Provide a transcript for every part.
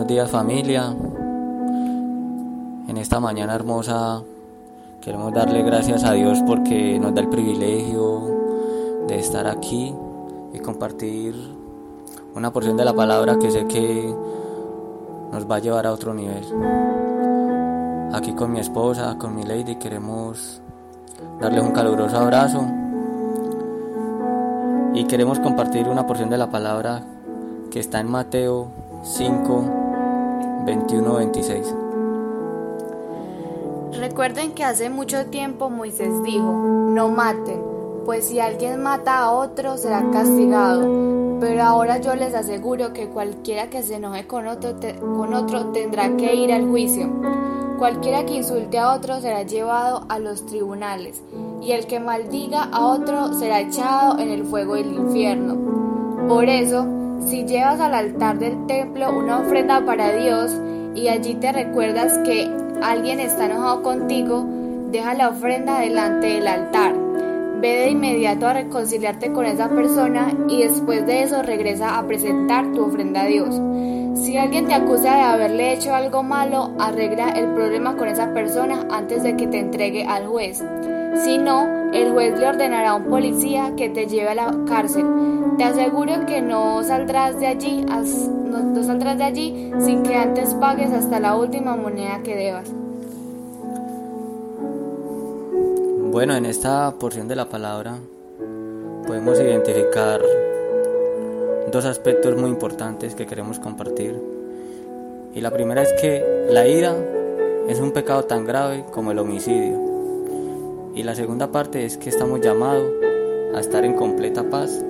Buenos días familia. En esta mañana hermosa queremos darle gracias a Dios porque nos da el privilegio de estar aquí y compartir una porción de la palabra que sé que nos va a llevar a otro nivel. Aquí con mi esposa, con mi lady, queremos darle un caluroso abrazo y queremos compartir una porción de la palabra que está en Mateo 5, 21-26. Recuerden que hace mucho tiempo Moisés dijo, no maten, pues si alguien mata a otro será castigado. Pero ahora yo les aseguro que cualquiera que se enoje con otro, con otro tendrá que ir al juicio. Cualquiera que insulte a otro será llevado a los tribunales, y el que maldiga a otro será echado en el fuego del infierno. Por eso, si llevas al altar del templo una ofrenda para Dios y allí te recuerdas que alguien está enojado contigo, deja la ofrenda delante del altar. Ve de inmediato a reconciliarte con esa persona y después de eso regresa a presentar tu ofrenda a Dios. Si alguien te acusa de haberle hecho algo malo, arregla el problema con esa persona antes de que te entregue al juez. Si no, el juez le ordenará a un policía que te lleve a la cárcel. Te aseguro que no saldrás de allí, no, saldrás de allí sin que antes pagues hasta la última moneda que debas. Bueno, en esta porción de la palabra podemos identificar dos aspectos muy importantes que queremos compartir. Y la primera es que la ira es un pecado tan grave como el homicidio. Y la segunda parte es que estamos llamados a estar en completa paz.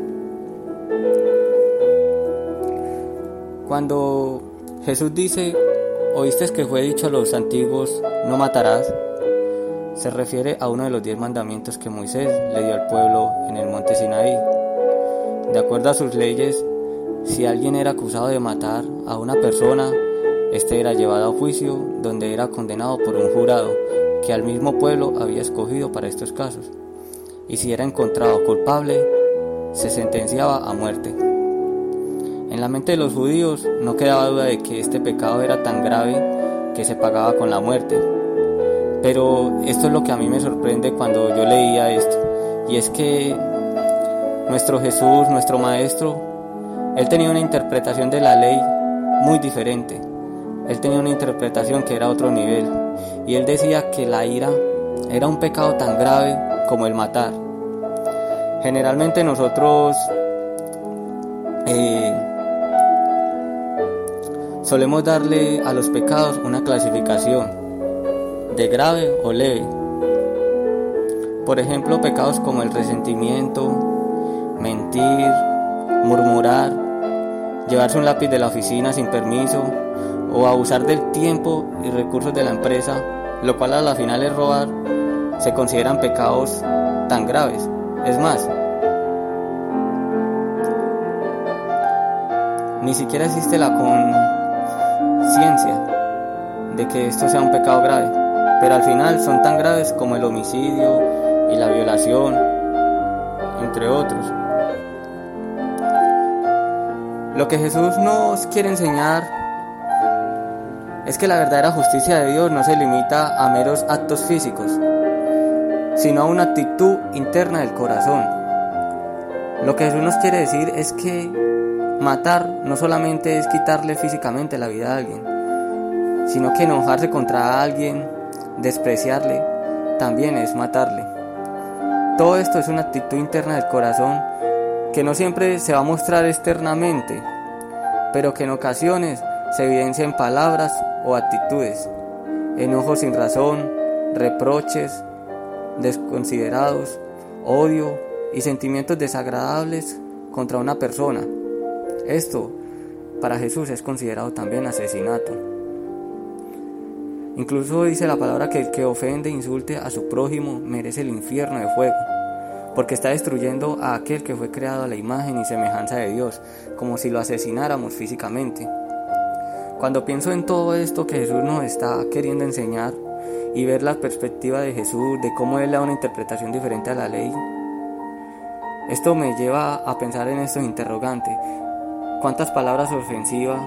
Cuando Jesús dice, oíste que fue dicho a los antiguos, no matarás, se refiere a uno de los diez mandamientos que Moisés le dio al pueblo en el monte Sinaí. De acuerdo a sus leyes, si alguien era acusado de matar a una persona, este era llevado a juicio donde era condenado por un jurado que al mismo pueblo había escogido para estos casos, y si era encontrado culpable, se sentenciaba a muerte. En la mente de los judíos no quedaba duda de que este pecado era tan grave que se pagaba con la muerte. Pero esto es lo que a mí me sorprende cuando yo leía esto, y es que nuestro Jesús, nuestro Maestro, él tenía una interpretación de la ley muy diferente. Él tenía una interpretación que era otro nivel. Y él decía que la ira era un pecado tan grave como el matar. Generalmente nosotros eh, solemos darle a los pecados una clasificación de grave o leve. Por ejemplo, pecados como el resentimiento, mentir, murmurar, llevarse un lápiz de la oficina sin permiso, o abusar del tiempo y recursos de la empresa, lo cual a la final es robar, se consideran pecados tan graves. Es más, ni siquiera existe la conciencia de que esto sea un pecado grave, pero al final son tan graves como el homicidio y la violación, entre otros. Lo que Jesús nos quiere enseñar es que la verdadera justicia de Dios no se limita a meros actos físicos, sino a una actitud interna del corazón. Lo que Jesús nos quiere decir es que matar no solamente es quitarle físicamente la vida a alguien, sino que enojarse contra alguien, despreciarle, también es matarle. Todo esto es una actitud interna del corazón que no siempre se va a mostrar externamente, pero que en ocasiones se evidencia en palabras o actitudes, enojos sin razón, reproches desconsiderados, odio y sentimientos desagradables contra una persona. Esto para Jesús es considerado también asesinato. Incluso dice la palabra que el que ofende e insulte a su prójimo merece el infierno de fuego, porque está destruyendo a aquel que fue creado a la imagen y semejanza de Dios, como si lo asesináramos físicamente. Cuando pienso en todo esto que Jesús nos está queriendo enseñar y ver la perspectiva de Jesús, de cómo Él da una interpretación diferente a la ley, esto me lleva a pensar en estos interrogantes. ¿Cuántas palabras ofensivas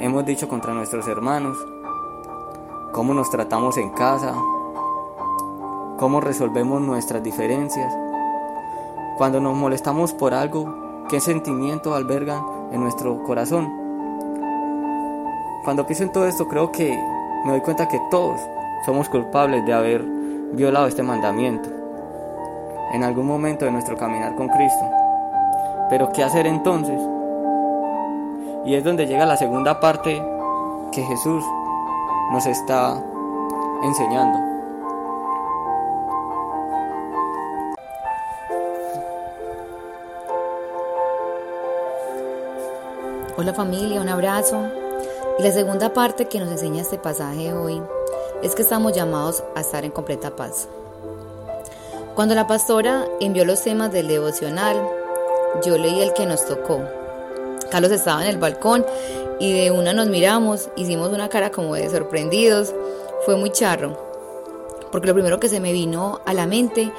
hemos dicho contra nuestros hermanos, cómo nos tratamos en casa, cómo resolvemos nuestras diferencias. Cuando nos molestamos por algo, ¿qué sentimiento albergan en nuestro corazón? Cuando pienso en todo esto, creo que me doy cuenta que todos somos culpables de haber violado este mandamiento en algún momento de nuestro caminar con Cristo. Pero ¿qué hacer entonces? Y es donde llega la segunda parte que Jesús nos está enseñando. Hola familia, un abrazo. Y la segunda parte que nos enseña este pasaje hoy es que estamos llamados a estar en completa paz. Cuando la pastora envió los temas del devocional, yo leí el que nos tocó. Carlos estaba en el balcón y de una nos miramos, hicimos una cara como de sorprendidos. Fue muy charro, porque lo primero que se me vino a la mente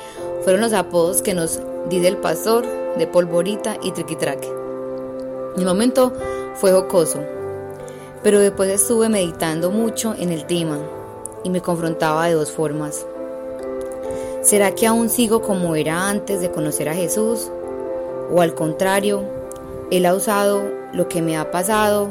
fueron los apodos que nos dice el pastor de polvorita y triquitraque. Mi momento fue jocoso, pero después estuve meditando mucho en el tema y me confrontaba de dos formas. ¿Será que aún sigo como era antes de conocer a Jesús? ¿O al contrario, Él ha usado lo que me ha pasado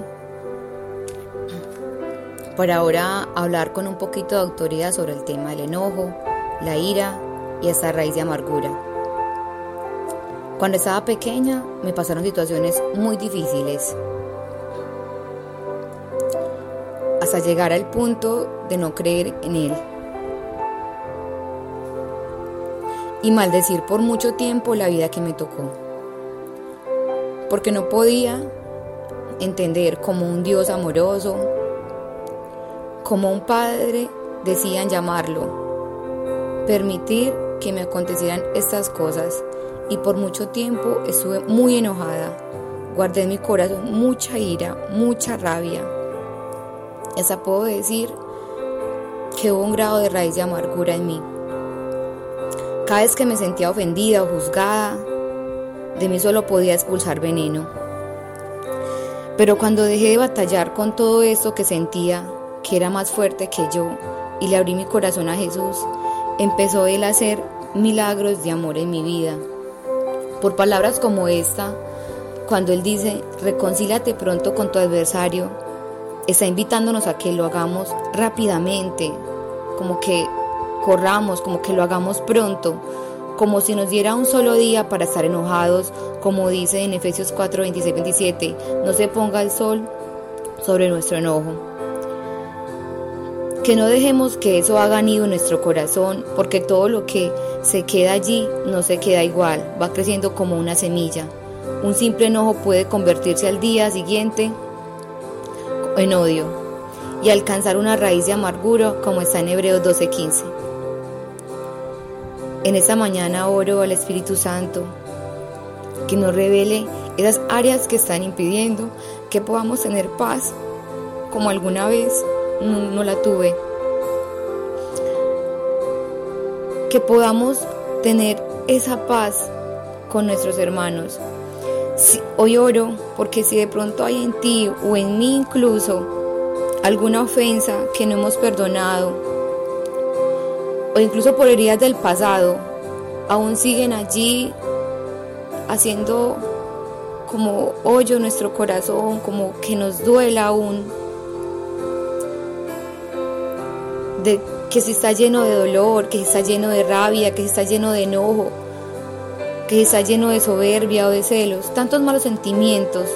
para ahora hablar con un poquito de autoridad sobre el tema del enojo, la ira y esa raíz de amargura? Cuando estaba pequeña me pasaron situaciones muy difíciles hasta llegar al punto de no creer en Él. y maldecir por mucho tiempo la vida que me tocó. Porque no podía entender como un Dios amoroso, como un padre decían llamarlo, permitir que me acontecieran estas cosas y por mucho tiempo estuve muy enojada, guardé en mi corazón mucha ira, mucha rabia. Esa puedo decir que hubo un grado de raíz de amargura en mí. Cada vez que me sentía ofendida o juzgada, de mí solo podía expulsar veneno. Pero cuando dejé de batallar con todo eso que sentía, que era más fuerte que yo, y le abrí mi corazón a Jesús, empezó Él a hacer milagros de amor en mi vida. Por palabras como esta, cuando Él dice, reconcílate pronto con tu adversario, está invitándonos a que lo hagamos rápidamente, como que corramos, como que lo hagamos pronto, como si nos diera un solo día para estar enojados, como dice en Efesios 4, 26, 27, no se ponga el sol sobre nuestro enojo. Que no dejemos que eso haga nido en nuestro corazón, porque todo lo que se queda allí no se queda igual, va creciendo como una semilla. Un simple enojo puede convertirse al día siguiente en odio y alcanzar una raíz de amargura como está en Hebreos 12:15. En esta mañana oro al Espíritu Santo que nos revele esas áreas que están impidiendo que podamos tener paz como alguna vez no, la tuve. Que podamos tener esa paz con nuestros hermanos. Hoy oro porque si de pronto hay en ti o en mí incluso alguna ofensa que no hemos perdonado, o incluso por heridas del pasado, aún siguen allí haciendo como hoyo nuestro corazón, como que nos duela aún, de que si está lleno de dolor, que si está lleno de rabia, que si está lleno de enojo, que está lleno de soberbia o de celos, tantos malos sentimientos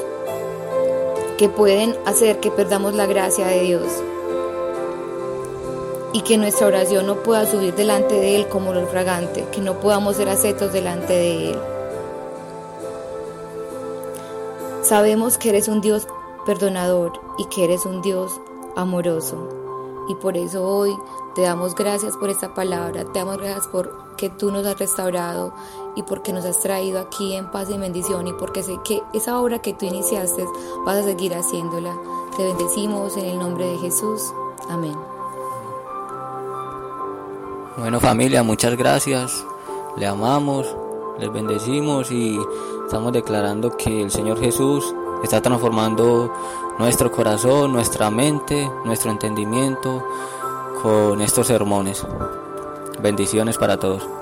que pueden hacer que perdamos la gracia de Dios y que nuestra oración no pueda subir delante de Él como lo fragante, que no podamos ser aceptos delante de Él. Sabemos que eres un Dios perdonador y que eres un Dios amoroso. Y por eso hoy te damos gracias por esta palabra, te damos gracias por que tú nos has restaurado y porque nos has traído aquí en paz y bendición y porque sé que esa obra que tú iniciaste vas a seguir haciéndola. Te bendecimos en el nombre de Jesús. Amén. Bueno familia, muchas gracias. Le amamos, les bendecimos y estamos declarando que el Señor Jesús está transformando nuestro corazón, nuestra mente, nuestro entendimiento con estos sermones. Bendiciones para todos.